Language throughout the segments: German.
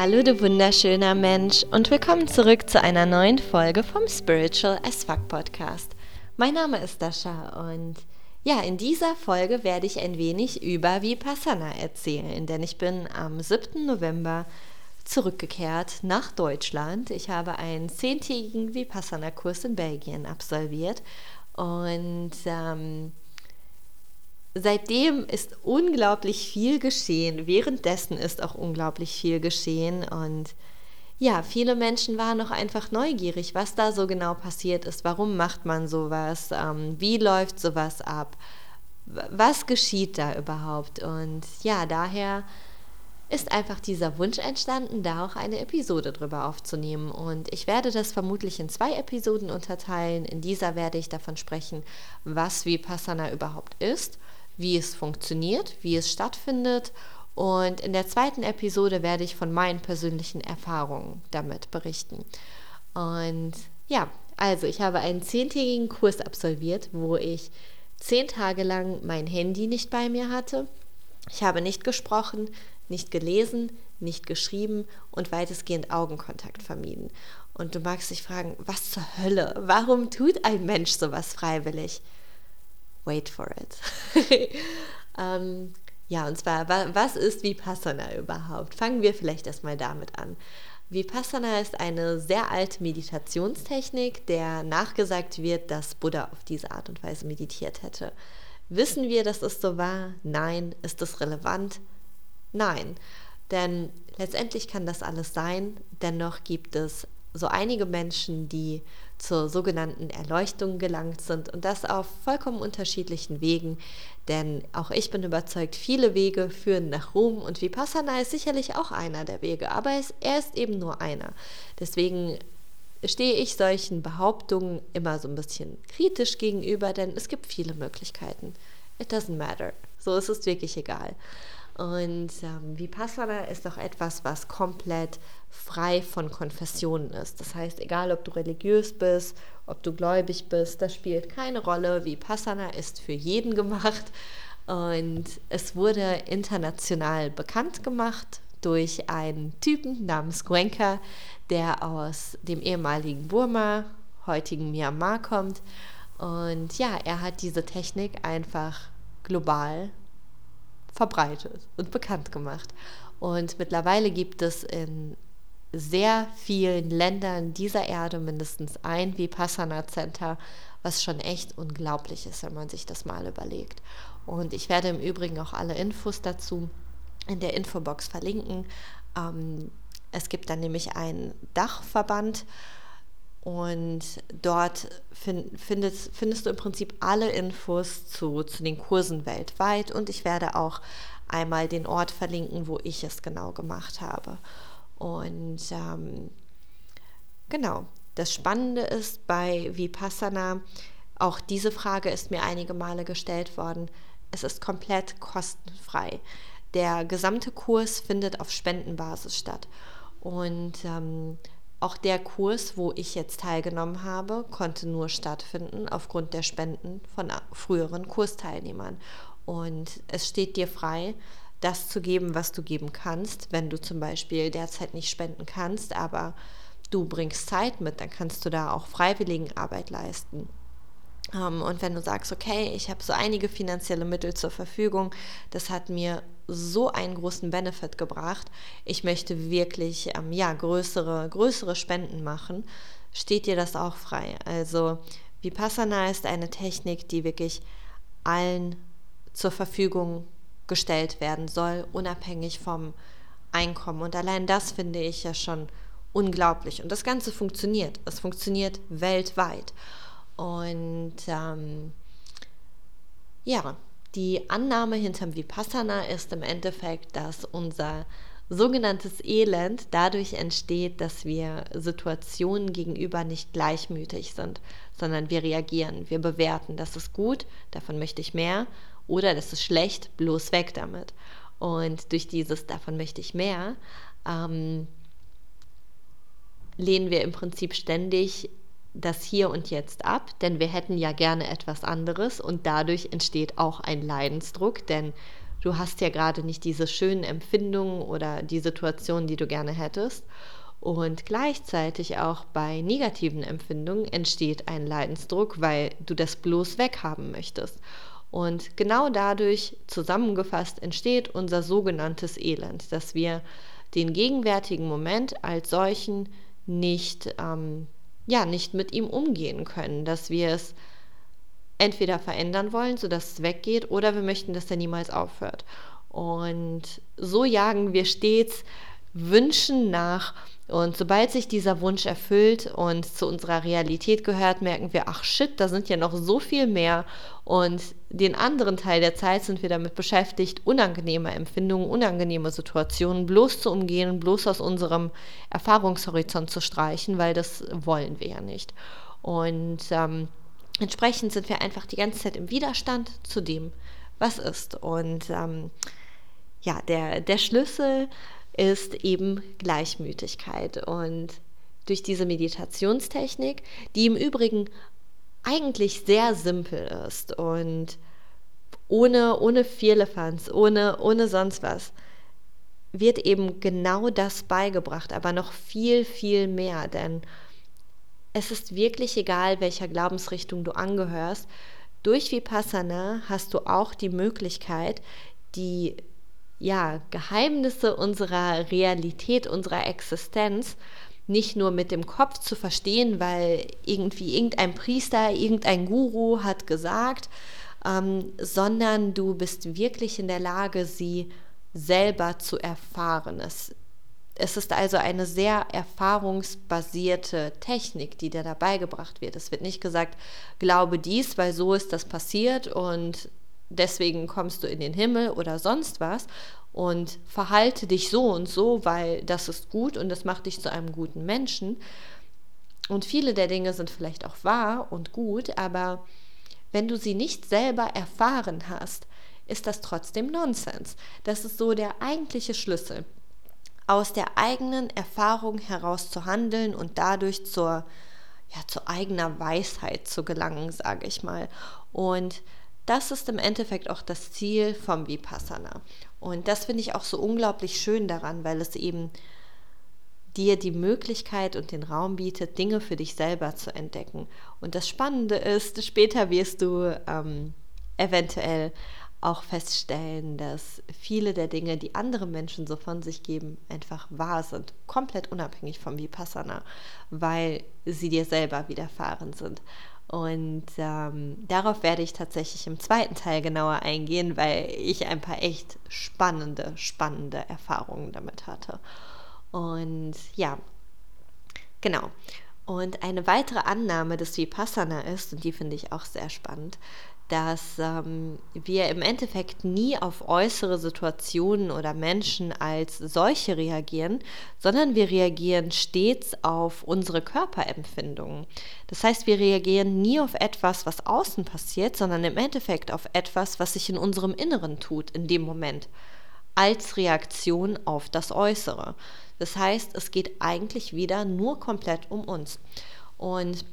Hallo du wunderschöner Mensch und willkommen zurück zu einer neuen Folge vom Spiritual as Fuck Podcast. Mein Name ist Dasha und ja, in dieser Folge werde ich ein wenig über Vipassana erzählen, denn ich bin am 7. November zurückgekehrt nach Deutschland. Ich habe einen zehntägigen Vipassana-Kurs in Belgien absolviert und ähm, seitdem ist unglaublich viel geschehen. Währenddessen ist auch unglaublich viel geschehen. Und ja, viele Menschen waren noch einfach neugierig, was da so genau passiert ist. Warum macht man sowas? Ähm, wie läuft sowas ab? Was geschieht da überhaupt? Und ja, daher ist einfach dieser Wunsch entstanden, da auch eine Episode drüber aufzunehmen. Und ich werde das vermutlich in zwei Episoden unterteilen. In dieser werde ich davon sprechen, was Vipassana überhaupt ist wie es funktioniert, wie es stattfindet. Und in der zweiten Episode werde ich von meinen persönlichen Erfahrungen damit berichten. Und ja, also ich habe einen zehntägigen Kurs absolviert, wo ich zehn Tage lang mein Handy nicht bei mir hatte. Ich habe nicht gesprochen, nicht gelesen, nicht geschrieben und weitestgehend Augenkontakt vermieden. Und du magst dich fragen, was zur Hölle? Warum tut ein Mensch sowas freiwillig? Wait for it. ähm, ja, und zwar, was ist Vipassana überhaupt? Fangen wir vielleicht erstmal damit an. Vipassana ist eine sehr alte Meditationstechnik, der nachgesagt wird, dass Buddha auf diese Art und Weise meditiert hätte. Wissen wir, dass es so war? Nein. Ist es relevant? Nein. Denn letztendlich kann das alles sein. Dennoch gibt es so einige Menschen, die zur sogenannten Erleuchtung gelangt sind und das auf vollkommen unterschiedlichen Wegen. Denn auch ich bin überzeugt, viele Wege führen nach Ruhm und Vipassana ist sicherlich auch einer der Wege, aber er ist eben nur einer. Deswegen stehe ich solchen Behauptungen immer so ein bisschen kritisch gegenüber, denn es gibt viele Möglichkeiten. It doesn't matter. So ist es wirklich egal. Und ähm, Vipassana ist auch etwas, was komplett frei von Konfessionen ist. Das heißt, egal ob du religiös bist, ob du gläubig bist, das spielt keine Rolle. Vipassana ist für jeden gemacht und es wurde international bekannt gemacht durch einen Typen namens Gwenka, der aus dem ehemaligen Burma, heutigen Myanmar kommt. Und ja, er hat diese Technik einfach global verbreitet und bekannt gemacht. Und mittlerweile gibt es in sehr vielen Ländern dieser Erde mindestens ein Vipassana Center, was schon echt unglaublich ist, wenn man sich das mal überlegt. Und ich werde im Übrigen auch alle Infos dazu in der Infobox verlinken. Ähm, es gibt dann nämlich einen Dachverband und dort find, findest, findest du im Prinzip alle Infos zu, zu den Kursen weltweit. Und ich werde auch einmal den Ort verlinken, wo ich es genau gemacht habe. Und ähm, genau, das Spannende ist bei Vipassana, auch diese Frage ist mir einige Male gestellt worden, es ist komplett kostenfrei. Der gesamte Kurs findet auf Spendenbasis statt. Und ähm, auch der Kurs, wo ich jetzt teilgenommen habe, konnte nur stattfinden aufgrund der Spenden von früheren Kursteilnehmern. Und es steht dir frei, das zu geben, was du geben kannst. Wenn du zum Beispiel derzeit nicht spenden kannst, aber du bringst Zeit mit, dann kannst du da auch Freiwilligenarbeit leisten. Ähm, und wenn du sagst, okay, ich habe so einige finanzielle Mittel zur Verfügung, das hat mir so einen großen Benefit gebracht, ich möchte wirklich ähm, ja, größere, größere Spenden machen, steht dir das auch frei. Also Vipassana ist eine Technik, die wirklich allen zur Verfügung gestellt werden soll, unabhängig vom Einkommen. Und allein das finde ich ja schon unglaublich. Und das Ganze funktioniert. Es funktioniert weltweit. Und ähm, ja, die Annahme hinterm Vipassana ist im Endeffekt, dass unser sogenanntes Elend dadurch entsteht, dass wir Situationen gegenüber nicht gleichmütig sind, sondern wir reagieren, wir bewerten, das ist gut, davon möchte ich mehr oder das ist schlecht, bloß weg damit. Und durch dieses davon möchte ich mehr, ähm, lehnen wir im Prinzip ständig das Hier und Jetzt ab, denn wir hätten ja gerne etwas anderes und dadurch entsteht auch ein Leidensdruck, denn du hast ja gerade nicht diese schönen Empfindungen oder die Situation, die du gerne hättest. Und gleichzeitig auch bei negativen Empfindungen entsteht ein Leidensdruck, weil du das bloß weghaben möchtest. Und genau dadurch zusammengefasst entsteht unser sogenanntes Elend, dass wir den gegenwärtigen Moment als solchen nicht, ähm, ja, nicht mit ihm umgehen können, dass wir es entweder verändern wollen, sodass es weggeht, oder wir möchten, dass er niemals aufhört. Und so jagen wir stets Wünschen nach. Und sobald sich dieser Wunsch erfüllt und zu unserer Realität gehört, merken wir, ach shit, da sind ja noch so viel mehr. Und den anderen Teil der Zeit sind wir damit beschäftigt, unangenehme Empfindungen, unangenehme Situationen bloß zu umgehen, bloß aus unserem Erfahrungshorizont zu streichen, weil das wollen wir ja nicht. Und ähm, entsprechend sind wir einfach die ganze Zeit im Widerstand zu dem, was ist. Und ähm, ja, der, der Schlüssel ist eben Gleichmütigkeit. Und durch diese Meditationstechnik, die im Übrigen eigentlich sehr simpel ist und ohne, ohne Vierlefanz, ohne, ohne sonst was, wird eben genau das beigebracht, aber noch viel, viel mehr. Denn es ist wirklich egal, welcher Glaubensrichtung du angehörst. Durch Vipassana hast du auch die Möglichkeit, die ja, Geheimnisse unserer Realität, unserer Existenz nicht nur mit dem Kopf zu verstehen, weil irgendwie irgendein Priester, irgendein Guru hat gesagt, ähm, sondern du bist wirklich in der Lage, sie selber zu erfahren. Es, es ist also eine sehr erfahrungsbasierte Technik, die dir dabei gebracht wird. Es wird nicht gesagt, glaube dies, weil so ist das passiert und deswegen kommst du in den Himmel oder sonst was und verhalte dich so und so, weil das ist gut und das macht dich zu einem guten Menschen. Und viele der Dinge sind vielleicht auch wahr und gut, aber wenn du sie nicht selber erfahren hast, ist das trotzdem Nonsens. Das ist so der eigentliche Schlüssel. Aus der eigenen Erfahrung heraus zu handeln und dadurch zur, ja, zu eigener Weisheit zu gelangen, sage ich mal. Und das ist im Endeffekt auch das Ziel vom Vipassana. Und das finde ich auch so unglaublich schön daran, weil es eben dir die Möglichkeit und den Raum bietet, Dinge für dich selber zu entdecken. Und das Spannende ist, später wirst du ähm, eventuell auch feststellen, dass viele der Dinge, die andere Menschen so von sich geben, einfach wahr sind, komplett unabhängig vom Vipassana, weil sie dir selber widerfahren sind. Und ähm, darauf werde ich tatsächlich im zweiten Teil genauer eingehen, weil ich ein paar echt spannende, spannende Erfahrungen damit hatte. Und ja, genau. Und eine weitere Annahme des Vipassana ist, und die finde ich auch sehr spannend, dass ähm, wir im Endeffekt nie auf äußere Situationen oder Menschen als solche reagieren, sondern wir reagieren stets auf unsere Körperempfindungen. Das heißt, wir reagieren nie auf etwas, was außen passiert, sondern im Endeffekt auf etwas, was sich in unserem Inneren tut in dem Moment, als Reaktion auf das Äußere. Das heißt, es geht eigentlich wieder nur komplett um uns. Und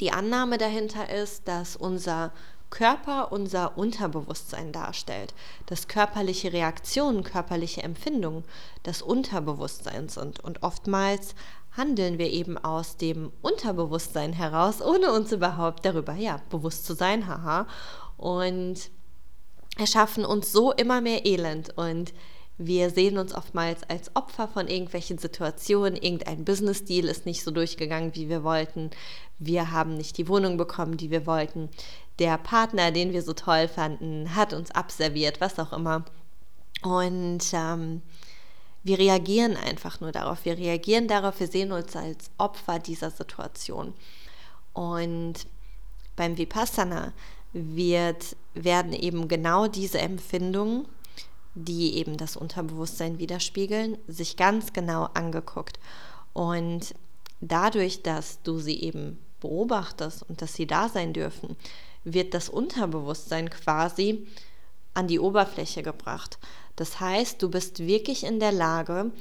die Annahme dahinter ist, dass unser Körper unser Unterbewusstsein darstellt, dass körperliche Reaktionen, körperliche Empfindungen das Unterbewusstsein sind. Und oftmals handeln wir eben aus dem Unterbewusstsein heraus, ohne uns überhaupt darüber ja, bewusst zu sein, haha. Und erschaffen uns so immer mehr Elend und wir sehen uns oftmals als Opfer von irgendwelchen Situationen. Irgendein Business-Deal ist nicht so durchgegangen, wie wir wollten. Wir haben nicht die Wohnung bekommen, die wir wollten der Partner, den wir so toll fanden, hat uns abserviert, was auch immer. Und ähm, wir reagieren einfach nur darauf. Wir reagieren darauf, wir sehen uns als Opfer dieser Situation. Und beim Vipassana wird, werden eben genau diese Empfindungen, die eben das Unterbewusstsein widerspiegeln, sich ganz genau angeguckt. Und dadurch, dass du sie eben beobachtest und dass sie da sein dürfen, wird das Unterbewusstsein quasi an die Oberfläche gebracht. Das heißt, du bist wirklich in der Lage,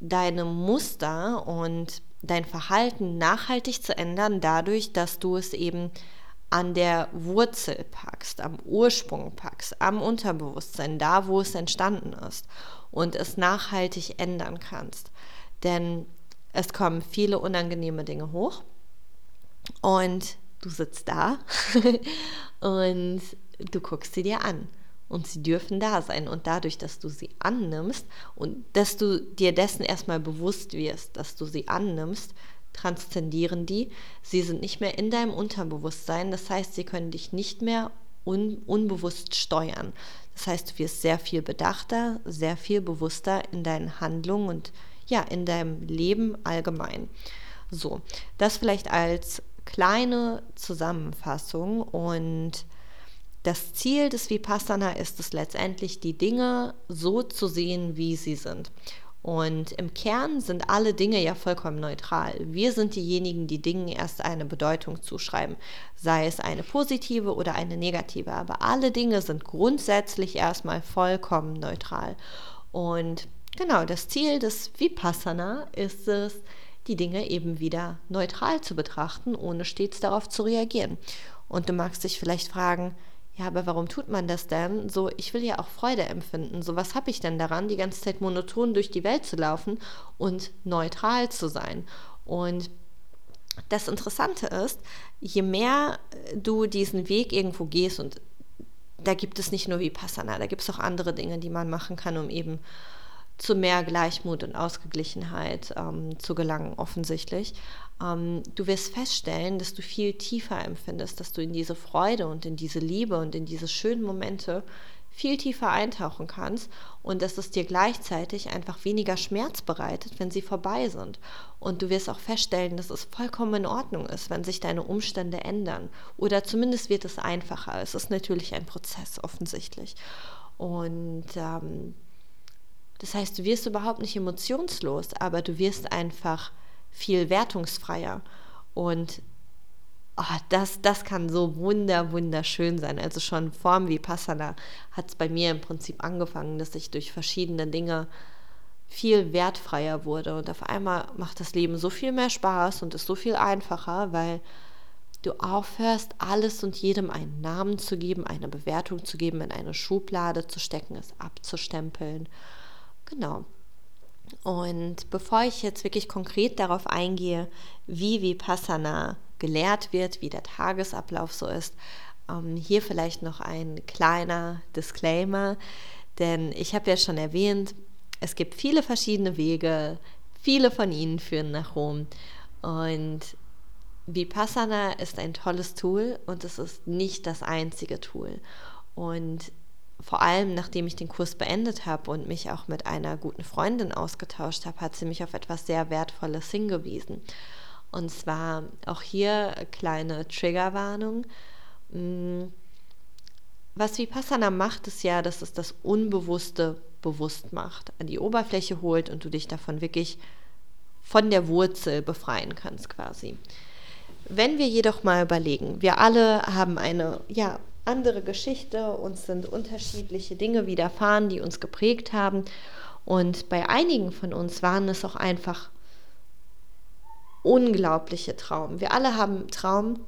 deine Muster und dein Verhalten nachhaltig zu ändern, dadurch, dass du es eben an der Wurzel packst, am Ursprung packst, am Unterbewusstsein, da wo es entstanden ist und es nachhaltig ändern kannst. Denn es kommen viele unangenehme Dinge hoch und du sitzt da und du guckst sie dir an und sie dürfen da sein. Und dadurch, dass du sie annimmst und dass du dir dessen erstmal bewusst wirst, dass du sie annimmst, transzendieren die. Sie sind nicht mehr in deinem Unterbewusstsein. Das heißt, sie können dich nicht mehr un unbewusst steuern. Das heißt, du wirst sehr viel bedachter, sehr viel bewusster in deinen Handlungen und ja, in deinem Leben allgemein. So, das vielleicht als kleine Zusammenfassung und das Ziel des Vipassana ist es letztendlich, die Dinge so zu sehen, wie sie sind. Und im Kern sind alle Dinge ja vollkommen neutral. Wir sind diejenigen, die Dingen erst eine Bedeutung zuschreiben, sei es eine positive oder eine negative. Aber alle Dinge sind grundsätzlich erstmal vollkommen neutral. Und genau, das Ziel des Vipassana ist es, die Dinge eben wieder neutral zu betrachten, ohne stets darauf zu reagieren. Und du magst dich vielleicht fragen, ja, aber warum tut man das denn? So, ich will ja auch Freude empfinden. So, was habe ich denn daran, die ganze Zeit monoton durch die Welt zu laufen und neutral zu sein? Und das Interessante ist, je mehr du diesen Weg irgendwo gehst, und da gibt es nicht nur Vipassana, da gibt es auch andere Dinge, die man machen kann, um eben zu mehr Gleichmut und Ausgeglichenheit ähm, zu gelangen, offensichtlich. Ähm, du wirst feststellen, dass du viel tiefer empfindest, dass du in diese Freude und in diese Liebe und in diese schönen Momente viel tiefer eintauchen kannst und dass es dir gleichzeitig einfach weniger Schmerz bereitet, wenn sie vorbei sind. Und du wirst auch feststellen, dass es vollkommen in Ordnung ist, wenn sich deine Umstände ändern. Oder zumindest wird es einfacher. Es ist natürlich ein Prozess, offensichtlich. Und ähm, das heißt, du wirst überhaupt nicht emotionslos, aber du wirst einfach viel wertungsfreier. Und oh, das, das kann so wunder, wunderschön sein. Also schon Form wie Passana hat es bei mir im Prinzip angefangen, dass ich durch verschiedene Dinge viel wertfreier wurde. Und auf einmal macht das Leben so viel mehr Spaß und ist so viel einfacher, weil du aufhörst, alles und jedem einen Namen zu geben, eine Bewertung zu geben, in eine Schublade zu stecken, es abzustempeln Genau. Und bevor ich jetzt wirklich konkret darauf eingehe, wie Vipassana gelehrt wird, wie der Tagesablauf so ist, ähm, hier vielleicht noch ein kleiner Disclaimer, denn ich habe ja schon erwähnt, es gibt viele verschiedene Wege, viele von ihnen führen nach Rom und Vipassana ist ein tolles Tool und es ist nicht das einzige Tool. Und vor allem nachdem ich den Kurs beendet habe und mich auch mit einer guten Freundin ausgetauscht habe, hat sie mich auf etwas sehr Wertvolles hingewiesen. Und zwar auch hier kleine Triggerwarnung. Mm, was Vipassana macht, ist ja, dass es das Unbewusste bewusst macht, an die Oberfläche holt und du dich davon wirklich von der Wurzel befreien kannst quasi. Wenn wir jedoch mal überlegen, wir alle haben eine ja, andere Geschichte, uns sind unterschiedliche Dinge widerfahren, die uns geprägt haben. Und bei einigen von uns waren es auch einfach unglaubliche Traum. Wir alle haben Traum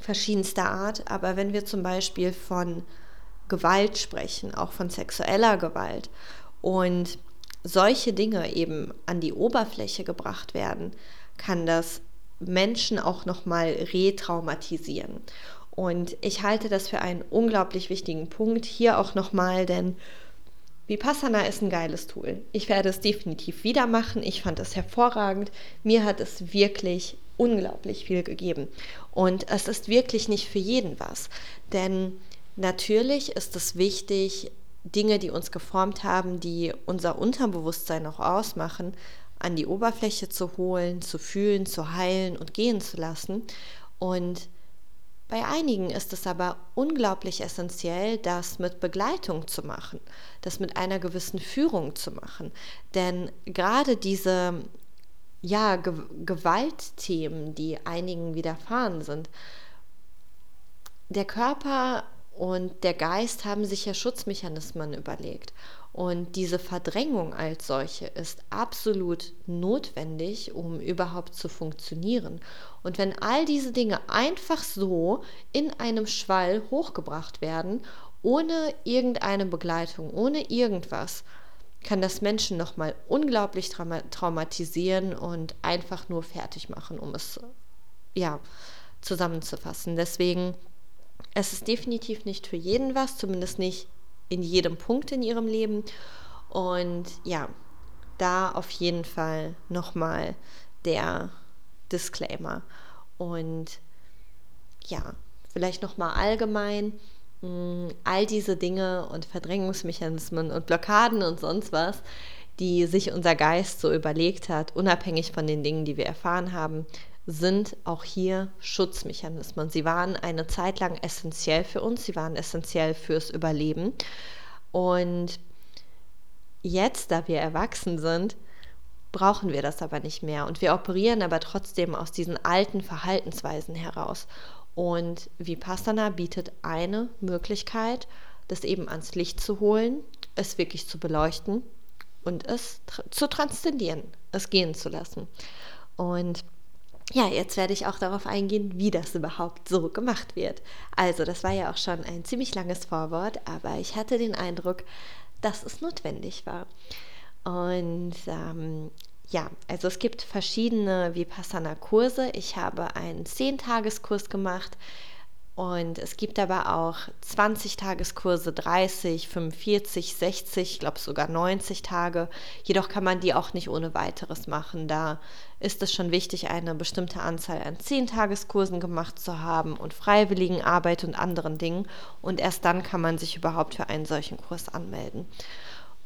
verschiedenster Art, aber wenn wir zum Beispiel von Gewalt sprechen, auch von sexueller Gewalt und solche Dinge eben an die Oberfläche gebracht werden, kann das Menschen auch noch mal retraumatisieren. Und ich halte das für einen unglaublich wichtigen Punkt hier auch nochmal, denn Vipassana ist ein geiles Tool. Ich werde es definitiv wieder machen. Ich fand es hervorragend. Mir hat es wirklich unglaublich viel gegeben. Und es ist wirklich nicht für jeden was. Denn natürlich ist es wichtig, Dinge, die uns geformt haben, die unser Unterbewusstsein auch ausmachen, an die Oberfläche zu holen, zu fühlen, zu heilen und gehen zu lassen. Und bei einigen ist es aber unglaublich essentiell, das mit Begleitung zu machen, das mit einer gewissen Führung zu machen. Denn gerade diese ja, Ge Gewaltthemen, die einigen widerfahren sind, der Körper und der Geist haben sich ja Schutzmechanismen überlegt. Und diese Verdrängung als solche ist absolut notwendig, um überhaupt zu funktionieren. Und wenn all diese Dinge einfach so in einem Schwall hochgebracht werden, ohne irgendeine Begleitung, ohne irgendwas, kann das Menschen nochmal unglaublich traumatisieren und einfach nur fertig machen, um es ja zusammenzufassen. Deswegen, es ist definitiv nicht für jeden was, zumindest nicht in jedem Punkt in ihrem Leben. Und ja, da auf jeden Fall nochmal der Disclaimer. Und ja, vielleicht nochmal allgemein, mm, all diese Dinge und Verdrängungsmechanismen und Blockaden und sonst was, die sich unser Geist so überlegt hat, unabhängig von den Dingen, die wir erfahren haben, sind auch hier Schutzmechanismen. Sie waren eine Zeit lang essentiell für uns, sie waren essentiell fürs Überleben. Und jetzt, da wir erwachsen sind, brauchen wir das aber nicht mehr. Und wir operieren aber trotzdem aus diesen alten Verhaltensweisen heraus. Und Vipassana bietet eine Möglichkeit, das eben ans Licht zu holen, es wirklich zu beleuchten und es tra zu transzendieren, es gehen zu lassen. Und ja, jetzt werde ich auch darauf eingehen, wie das überhaupt so gemacht wird. Also, das war ja auch schon ein ziemlich langes Vorwort, aber ich hatte den Eindruck, dass es notwendig war. Und ähm, ja, also es gibt verschiedene Vipassana-Kurse. Ich habe einen 10-Tageskurs gemacht und es gibt aber auch 20-Tageskurse, 30, 45, 60, ich glaube sogar 90 Tage. Jedoch kann man die auch nicht ohne weiteres machen. Da ist es schon wichtig, eine bestimmte Anzahl an 10-Tageskursen gemacht zu haben und freiwilligen Arbeit und anderen Dingen. Und erst dann kann man sich überhaupt für einen solchen Kurs anmelden.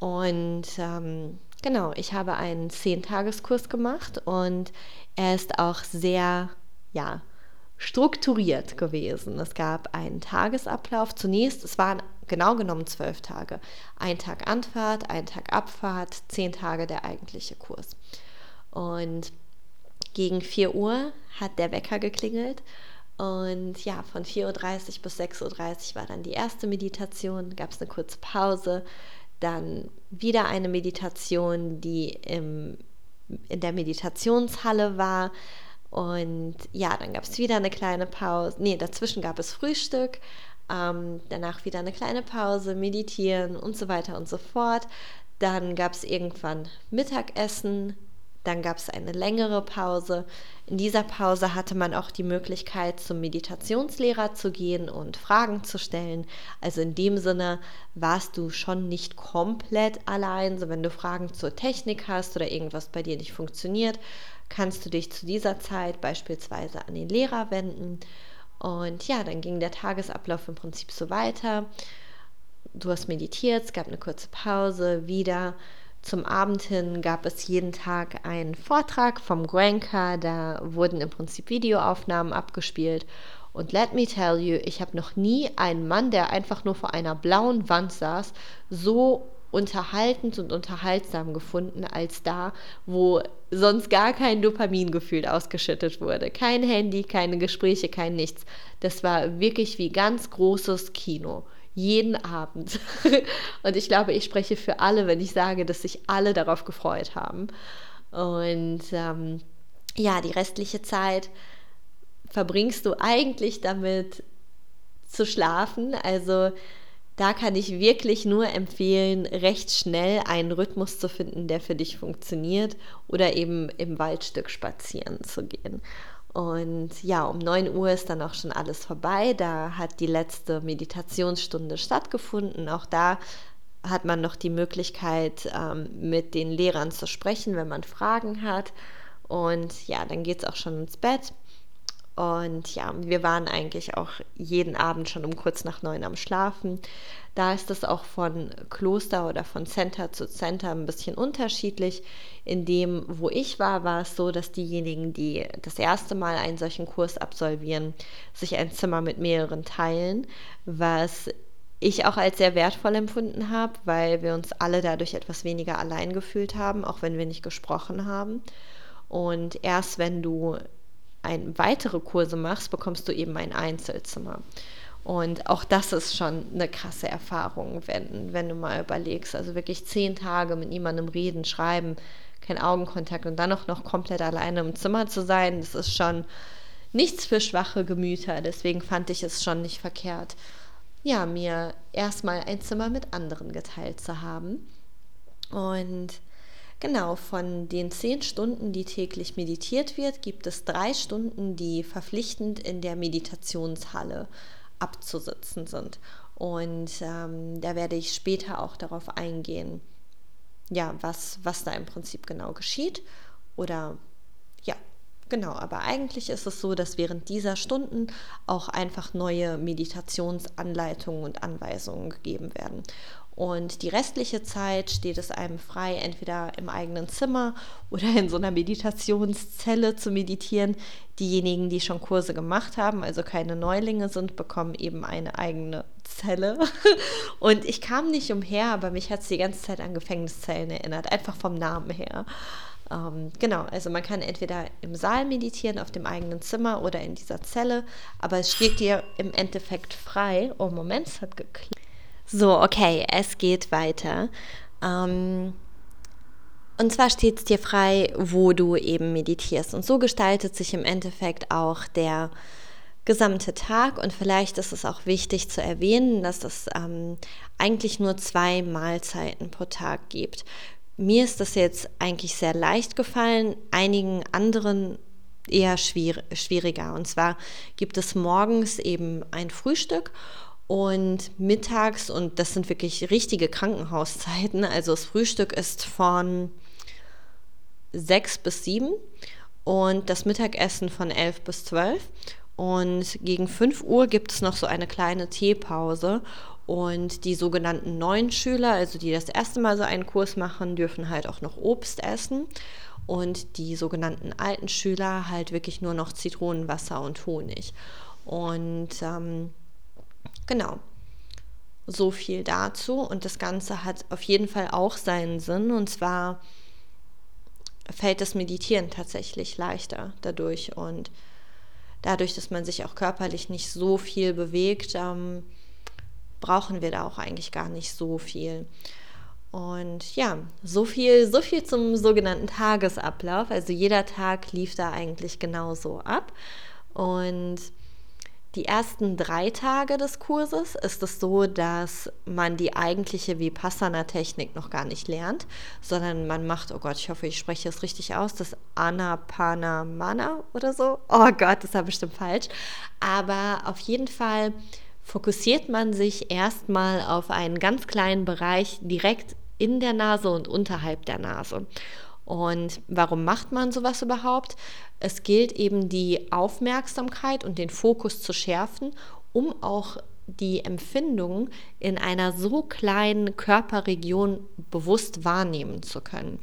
Und ähm, genau, ich habe einen 10-Tageskurs gemacht und er ist auch sehr, ja, strukturiert gewesen. Es gab einen Tagesablauf. Zunächst, es waren genau genommen zwölf Tage. Ein Tag Anfahrt, ein Tag Abfahrt, zehn Tage der eigentliche Kurs. Und gegen 4 Uhr hat der Wecker geklingelt. Und ja, von 4.30 Uhr bis 6.30 Uhr war dann die erste Meditation, gab es eine kurze Pause, dann wieder eine Meditation, die im, in der Meditationshalle war, und ja, dann gab es wieder eine kleine Pause. Nee, dazwischen gab es Frühstück, ähm, danach wieder eine kleine Pause, meditieren und so weiter und so fort. Dann gab es irgendwann Mittagessen, dann gab es eine längere Pause. In dieser Pause hatte man auch die Möglichkeit, zum Meditationslehrer zu gehen und Fragen zu stellen. Also in dem Sinne warst du schon nicht komplett allein. So wenn du Fragen zur Technik hast oder irgendwas bei dir nicht funktioniert, kannst du dich zu dieser Zeit beispielsweise an den Lehrer wenden. Und ja, dann ging der Tagesablauf im Prinzip so weiter. Du hast meditiert, es gab eine kurze Pause, wieder. Zum Abend hin gab es jeden Tag einen Vortrag vom Granka, da wurden im Prinzip Videoaufnahmen abgespielt. Und let me tell you, ich habe noch nie einen Mann, der einfach nur vor einer blauen Wand saß, so unterhaltend und unterhaltsam gefunden als da, wo sonst gar kein Dopamingefühl ausgeschüttet wurde. Kein Handy, keine Gespräche, kein nichts. Das war wirklich wie ganz großes Kino. Jeden Abend. und ich glaube, ich spreche für alle, wenn ich sage, dass sich alle darauf gefreut haben. Und ähm, ja, die restliche Zeit verbringst du eigentlich damit zu schlafen. Also da kann ich wirklich nur empfehlen, recht schnell einen Rhythmus zu finden, der für dich funktioniert oder eben im Waldstück spazieren zu gehen. Und ja, um 9 Uhr ist dann auch schon alles vorbei. Da hat die letzte Meditationsstunde stattgefunden. Auch da hat man noch die Möglichkeit, ähm, mit den Lehrern zu sprechen, wenn man Fragen hat. Und ja, dann geht es auch schon ins Bett. Und ja, wir waren eigentlich auch jeden Abend schon um kurz nach neun am Schlafen. Da ist es auch von Kloster oder von Center zu Center ein bisschen unterschiedlich. In dem, wo ich war, war es so, dass diejenigen, die das erste Mal einen solchen Kurs absolvieren, sich ein Zimmer mit mehreren teilen, was ich auch als sehr wertvoll empfunden habe, weil wir uns alle dadurch etwas weniger allein gefühlt haben, auch wenn wir nicht gesprochen haben. Und erst wenn du ein, weitere Kurse machst, bekommst du eben ein Einzelzimmer. Und auch das ist schon eine krasse Erfahrung, wenn, wenn du mal überlegst. Also wirklich zehn Tage mit niemandem reden, schreiben, kein Augenkontakt und dann auch noch komplett alleine im Zimmer zu sein, das ist schon nichts für schwache Gemüter. Deswegen fand ich es schon nicht verkehrt, ja, mir erstmal ein Zimmer mit anderen geteilt zu haben. Und genau, von den zehn Stunden, die täglich meditiert wird, gibt es drei Stunden, die verpflichtend in der Meditationshalle abzusitzen sind. Und ähm, da werde ich später auch darauf eingehen, ja, was, was da im Prinzip genau geschieht. Oder ja, genau. Aber eigentlich ist es so, dass während dieser Stunden auch einfach neue Meditationsanleitungen und Anweisungen gegeben werden. Und die restliche Zeit steht es einem frei, entweder im eigenen Zimmer oder in so einer Meditationszelle zu meditieren. Diejenigen, die schon Kurse gemacht haben, also keine Neulinge sind, bekommen eben eine eigene Zelle. Und ich kam nicht umher, aber mich hat es die ganze Zeit an Gefängniszellen erinnert, einfach vom Namen her. Ähm, genau, also man kann entweder im Saal meditieren, auf dem eigenen Zimmer oder in dieser Zelle, aber es steht dir im Endeffekt frei. Oh, Moment, es hat geklappt. So, okay, es geht weiter. Ähm, und zwar steht es dir frei, wo du eben meditierst. Und so gestaltet sich im Endeffekt auch der gesamte Tag. Und vielleicht ist es auch wichtig zu erwähnen, dass es ähm, eigentlich nur zwei Mahlzeiten pro Tag gibt. Mir ist das jetzt eigentlich sehr leicht gefallen, einigen anderen eher schwieriger. Und zwar gibt es morgens eben ein Frühstück und mittags, und das sind wirklich richtige Krankenhauszeiten, also das Frühstück ist von sechs bis sieben und das Mittagessen von elf bis zwölf. Und gegen 5 Uhr gibt es noch so eine kleine Teepause. Und die sogenannten neuen Schüler, also die das erste Mal so einen Kurs machen, dürfen halt auch noch Obst essen. Und die sogenannten alten Schüler halt wirklich nur noch Zitronenwasser und Honig. Und ähm, Genau. So viel dazu. Und das Ganze hat auf jeden Fall auch seinen Sinn. Und zwar fällt das Meditieren tatsächlich leichter dadurch. Und dadurch, dass man sich auch körperlich nicht so viel bewegt, ähm, brauchen wir da auch eigentlich gar nicht so viel. Und ja, so viel, so viel zum sogenannten Tagesablauf. Also jeder Tag lief da eigentlich genauso ab. Und die ersten drei Tage des Kurses ist es so, dass man die eigentliche Vipassana-Technik noch gar nicht lernt, sondern man macht, oh Gott, ich hoffe, ich spreche es richtig aus, das Anapanamana oder so. Oh Gott, das war bestimmt falsch. Aber auf jeden Fall fokussiert man sich erstmal auf einen ganz kleinen Bereich direkt in der Nase und unterhalb der Nase. Und warum macht man sowas überhaupt? Es gilt eben die Aufmerksamkeit und den Fokus zu schärfen, um auch die Empfindungen in einer so kleinen Körperregion bewusst wahrnehmen zu können.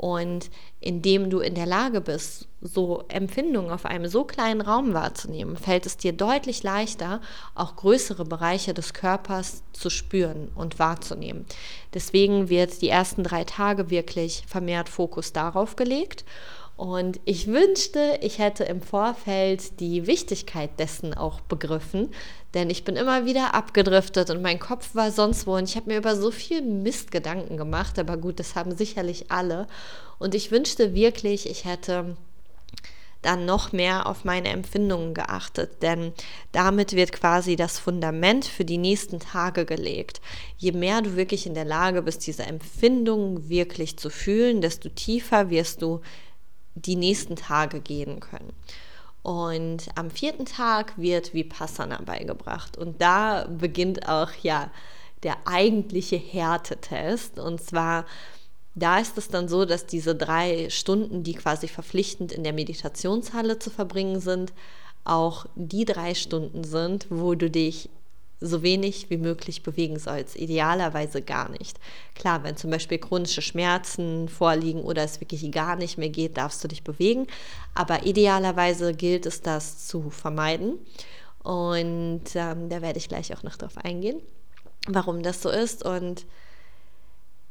Und indem du in der Lage bist, so Empfindungen auf einem so kleinen Raum wahrzunehmen, fällt es dir deutlich leichter, auch größere Bereiche des Körpers zu spüren und wahrzunehmen. Deswegen wird die ersten drei Tage wirklich vermehrt Fokus darauf gelegt. Und ich wünschte, ich hätte im Vorfeld die Wichtigkeit dessen auch begriffen, denn ich bin immer wieder abgedriftet und mein Kopf war sonst wo und ich habe mir über so viel Mist Gedanken gemacht, aber gut, das haben sicherlich alle. Und ich wünschte wirklich, ich hätte dann noch mehr auf meine Empfindungen geachtet, denn damit wird quasi das Fundament für die nächsten Tage gelegt. Je mehr du wirklich in der Lage bist, diese Empfindungen wirklich zu fühlen, desto tiefer wirst du die nächsten Tage gehen können. Und am vierten Tag wird Vipassana beigebracht. Und da beginnt auch ja der eigentliche Härtetest. Und zwar, da ist es dann so, dass diese drei Stunden, die quasi verpflichtend in der Meditationshalle zu verbringen sind, auch die drei Stunden sind, wo du dich so wenig wie möglich bewegen sollst. Idealerweise gar nicht. Klar, wenn zum Beispiel chronische Schmerzen vorliegen oder es wirklich gar nicht mehr geht, darfst du dich bewegen. Aber idealerweise gilt es, das zu vermeiden. Und ähm, da werde ich gleich auch noch drauf eingehen, warum das so ist. Und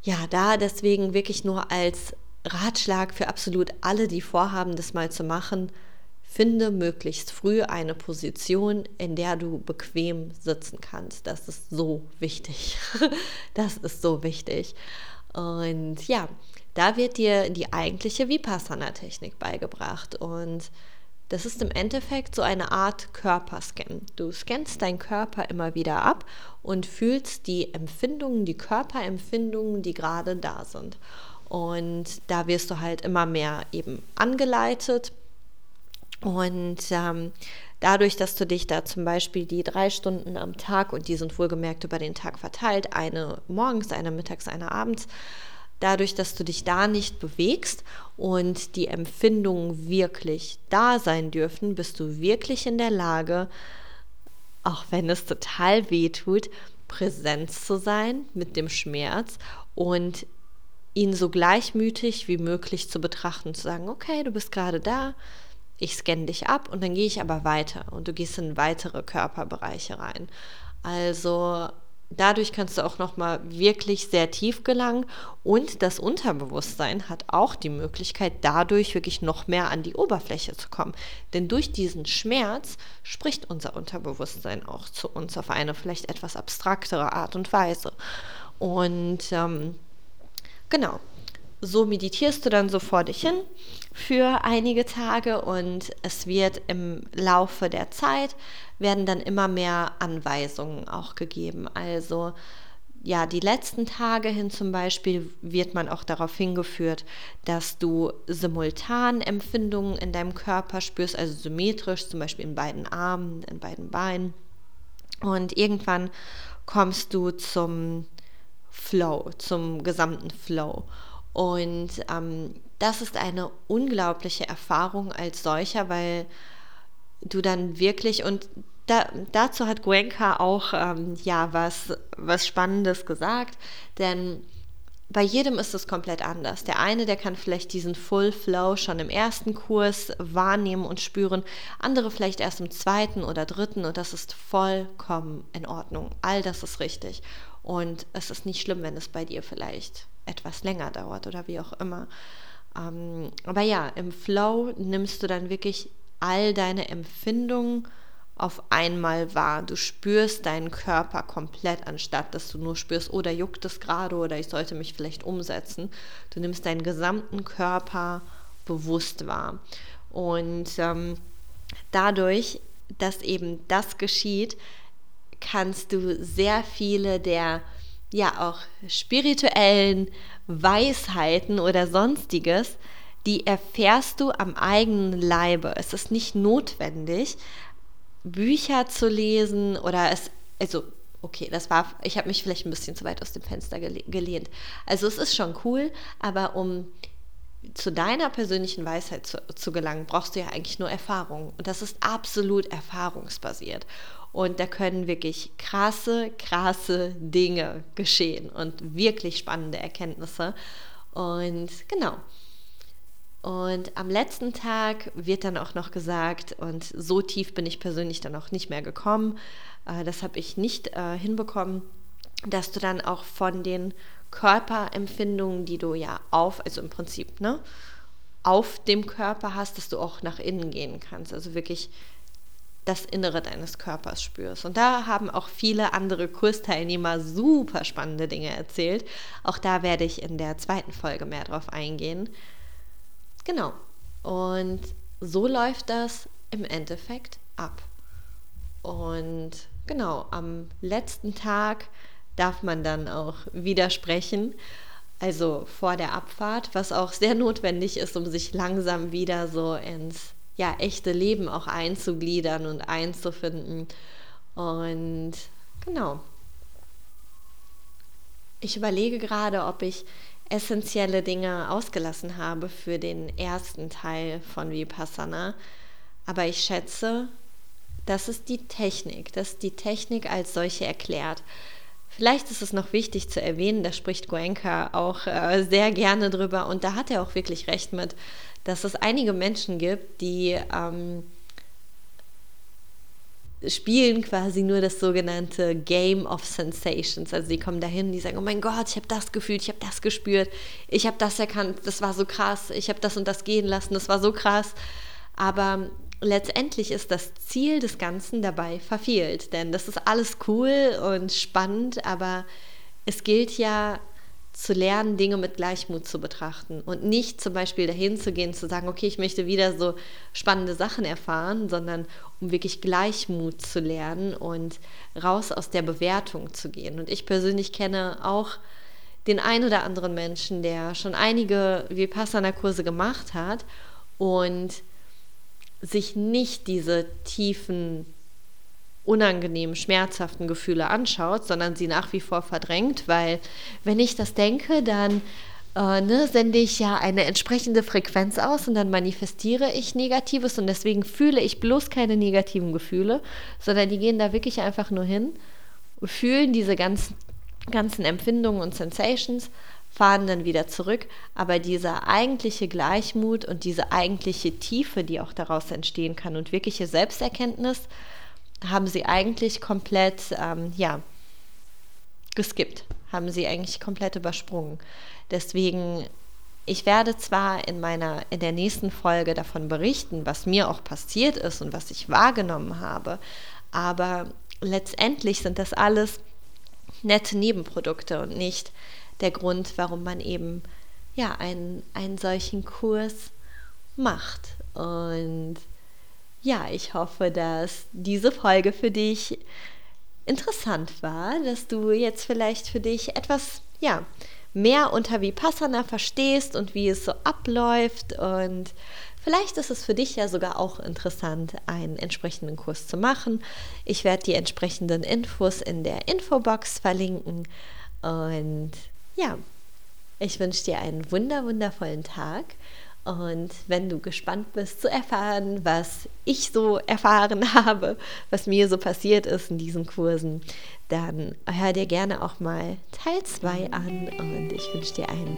ja, da deswegen wirklich nur als Ratschlag für absolut alle, die vorhaben, das mal zu machen, finde möglichst früh eine Position, in der du bequem sitzen kannst. Das ist so wichtig. Das ist so wichtig. Und ja, da wird dir die eigentliche Vipassana-Technik beigebracht. Und das ist im Endeffekt so eine Art Körperscan. Du scannst deinen Körper immer wieder ab und fühlst die Empfindungen, die Körperempfindungen, die gerade da sind. Und da wirst du halt immer mehr eben angeleitet. Und ähm, dadurch, dass du dich da zum Beispiel die drei Stunden am Tag, und die sind wohlgemerkt über den Tag verteilt, eine morgens, eine mittags, eine abends, dadurch, dass du dich da nicht bewegst und die Empfindungen wirklich da sein dürfen, bist du wirklich in der Lage, auch wenn es total weh tut, präsent zu sein mit dem Schmerz und ihn so gleichmütig wie möglich zu betrachten, zu sagen, okay, du bist gerade da, ich scanne dich ab und dann gehe ich aber weiter und du gehst in weitere Körperbereiche rein. Also dadurch kannst du auch noch mal wirklich sehr tief gelangen und das Unterbewusstsein hat auch die Möglichkeit dadurch wirklich noch mehr an die Oberfläche zu kommen, denn durch diesen Schmerz spricht unser Unterbewusstsein auch zu uns auf eine vielleicht etwas abstraktere Art und Weise. Und ähm, genau so meditierst du dann so vor dich hin für einige Tage und es wird im Laufe der Zeit werden dann immer mehr Anweisungen auch gegeben. Also ja, die letzten Tage hin zum Beispiel wird man auch darauf hingeführt, dass du simultan Empfindungen in deinem Körper spürst, also symmetrisch, zum Beispiel in beiden Armen, in beiden Beinen. Und irgendwann kommst du zum Flow, zum gesamten Flow. Und ähm, das ist eine unglaubliche Erfahrung als solcher, weil du dann wirklich und da, dazu hat Gwenka auch ähm, ja was, was Spannendes gesagt, denn bei jedem ist es komplett anders. Der eine, der kann vielleicht diesen Full Flow schon im ersten Kurs wahrnehmen und spüren, andere vielleicht erst im zweiten oder dritten und das ist vollkommen in Ordnung. All das ist richtig und es ist nicht schlimm, wenn es bei dir vielleicht etwas länger dauert oder wie auch immer. Ähm, aber ja, im Flow nimmst du dann wirklich all deine Empfindungen auf einmal wahr. Du spürst deinen Körper komplett, anstatt dass du nur spürst, oder oh, juckt es gerade oder ich sollte mich vielleicht umsetzen. Du nimmst deinen gesamten Körper bewusst wahr. Und ähm, dadurch, dass eben das geschieht, kannst du sehr viele der ja auch spirituellen Weisheiten oder sonstiges, die erfährst du am eigenen Leibe. Es ist nicht notwendig, Bücher zu lesen oder es, also okay, das war, ich habe mich vielleicht ein bisschen zu weit aus dem Fenster gelehnt. Also es ist schon cool, aber um zu deiner persönlichen Weisheit zu, zu gelangen, brauchst du ja eigentlich nur Erfahrung. Und das ist absolut erfahrungsbasiert. Und da können wirklich krasse, krasse Dinge geschehen und wirklich spannende Erkenntnisse. Und genau. Und am letzten Tag wird dann auch noch gesagt, und so tief bin ich persönlich dann auch nicht mehr gekommen, äh, das habe ich nicht äh, hinbekommen, dass du dann auch von den Körperempfindungen, die du ja auf, also im Prinzip, ne, auf dem Körper hast, dass du auch nach innen gehen kannst. Also wirklich das Innere deines Körpers spürst. Und da haben auch viele andere Kursteilnehmer super spannende Dinge erzählt. Auch da werde ich in der zweiten Folge mehr drauf eingehen. Genau. Und so läuft das im Endeffekt ab. Und genau, am letzten Tag darf man dann auch widersprechen, also vor der Abfahrt, was auch sehr notwendig ist, um sich langsam wieder so ins ja, echte Leben auch einzugliedern und einzufinden. Und genau. Ich überlege gerade, ob ich essentielle Dinge ausgelassen habe für den ersten Teil von Vipassana. Aber ich schätze, das ist die Technik, das ist die Technik als solche erklärt. Vielleicht ist es noch wichtig zu erwähnen, da spricht Goenka auch äh, sehr gerne drüber und da hat er auch wirklich recht mit, dass es einige Menschen gibt, die ähm, spielen quasi nur das sogenannte Game of Sensations. Also sie kommen dahin, die sagen, oh mein Gott, ich habe das gefühlt, ich habe das gespürt, ich habe das erkannt, das war so krass, ich habe das und das gehen lassen, das war so krass. Aber letztendlich ist das Ziel des Ganzen dabei verfehlt. Denn das ist alles cool und spannend, aber es gilt ja zu lernen, Dinge mit Gleichmut zu betrachten und nicht zum Beispiel dahin zu gehen, zu sagen, okay, ich möchte wieder so spannende Sachen erfahren, sondern um wirklich Gleichmut zu lernen und raus aus der Bewertung zu gehen. Und ich persönlich kenne auch den ein oder anderen Menschen, der schon einige Vipassana-Kurse gemacht hat und sich nicht diese tiefen unangenehmen, schmerzhaften Gefühle anschaut, sondern sie nach wie vor verdrängt, weil wenn ich das denke, dann äh, ne, sende ich ja eine entsprechende Frequenz aus und dann manifestiere ich Negatives und deswegen fühle ich bloß keine negativen Gefühle, sondern die gehen da wirklich einfach nur hin, fühlen diese ganzen, ganzen Empfindungen und Sensations, fahren dann wieder zurück, aber dieser eigentliche Gleichmut und diese eigentliche Tiefe, die auch daraus entstehen kann und wirkliche Selbsterkenntnis, haben sie eigentlich komplett, ähm, ja, geskippt, haben sie eigentlich komplett übersprungen. Deswegen, ich werde zwar in meiner, in der nächsten Folge davon berichten, was mir auch passiert ist und was ich wahrgenommen habe, aber letztendlich sind das alles nette Nebenprodukte und nicht der Grund, warum man eben ja einen, einen solchen Kurs macht. Und ja, ich hoffe, dass diese Folge für dich interessant war, dass du jetzt vielleicht für dich etwas, ja, mehr unter Vipassana verstehst und wie es so abläuft und vielleicht ist es für dich ja sogar auch interessant, einen entsprechenden Kurs zu machen. Ich werde die entsprechenden Infos in der Infobox verlinken und ja, ich wünsche dir einen wunder wundervollen Tag und wenn du gespannt bist zu erfahren, was ich so erfahren habe, was mir so passiert ist in diesen Kursen, dann hör dir gerne auch mal Teil 2 an und ich wünsche dir einen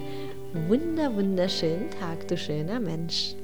wunder wunderschönen Tag, du schöner Mensch.